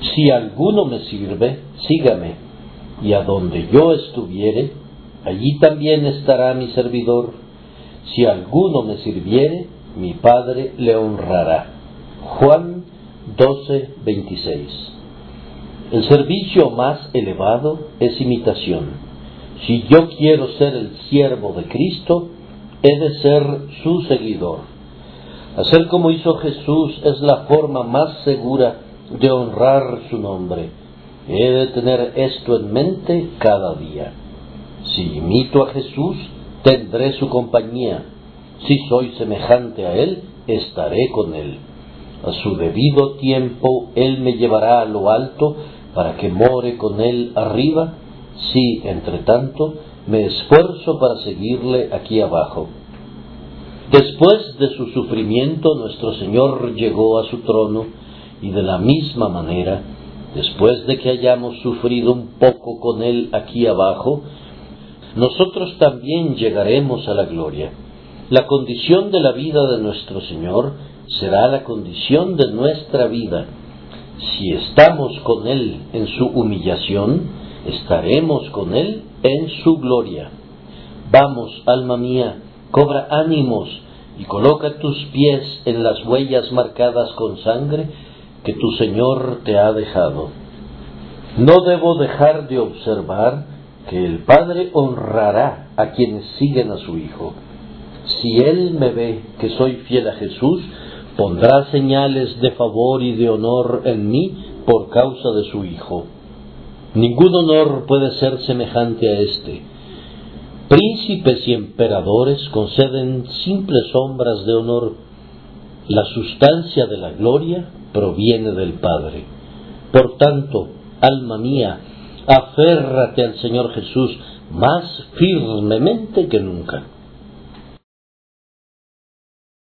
Si alguno me sirve, sígame, y a donde yo estuviere, allí también estará mi servidor. Si alguno me sirviere, mi Padre le honrará. Juan 12, 26. El servicio más elevado es imitación. Si yo quiero ser el siervo de Cristo, he de ser su seguidor. Hacer como hizo Jesús es la forma más segura de honrar su nombre. He de tener esto en mente cada día. Si imito a Jesús, tendré su compañía. Si soy semejante a Él, estaré con Él. A su debido tiempo Él me llevará a lo alto para que more con Él arriba, si, entre tanto, me esfuerzo para seguirle aquí abajo. Después de su sufrimiento, nuestro Señor llegó a su trono y de la misma manera, después de que hayamos sufrido un poco con Él aquí abajo, nosotros también llegaremos a la gloria. La condición de la vida de nuestro Señor será la condición de nuestra vida. Si estamos con Él en su humillación, estaremos con Él en su gloria. Vamos, alma mía, cobra ánimos y coloca tus pies en las huellas marcadas con sangre que tu Señor te ha dejado. No debo dejar de observar que el Padre honrará a quienes siguen a su Hijo. Si Él me ve que soy fiel a Jesús, pondrá señales de favor y de honor en mí por causa de su Hijo. Ningún honor puede ser semejante a este. Príncipes y emperadores conceden simples sombras de honor. La sustancia de la gloria proviene del Padre. Por tanto, alma mía, aférrate al Señor Jesús más firmemente que nunca.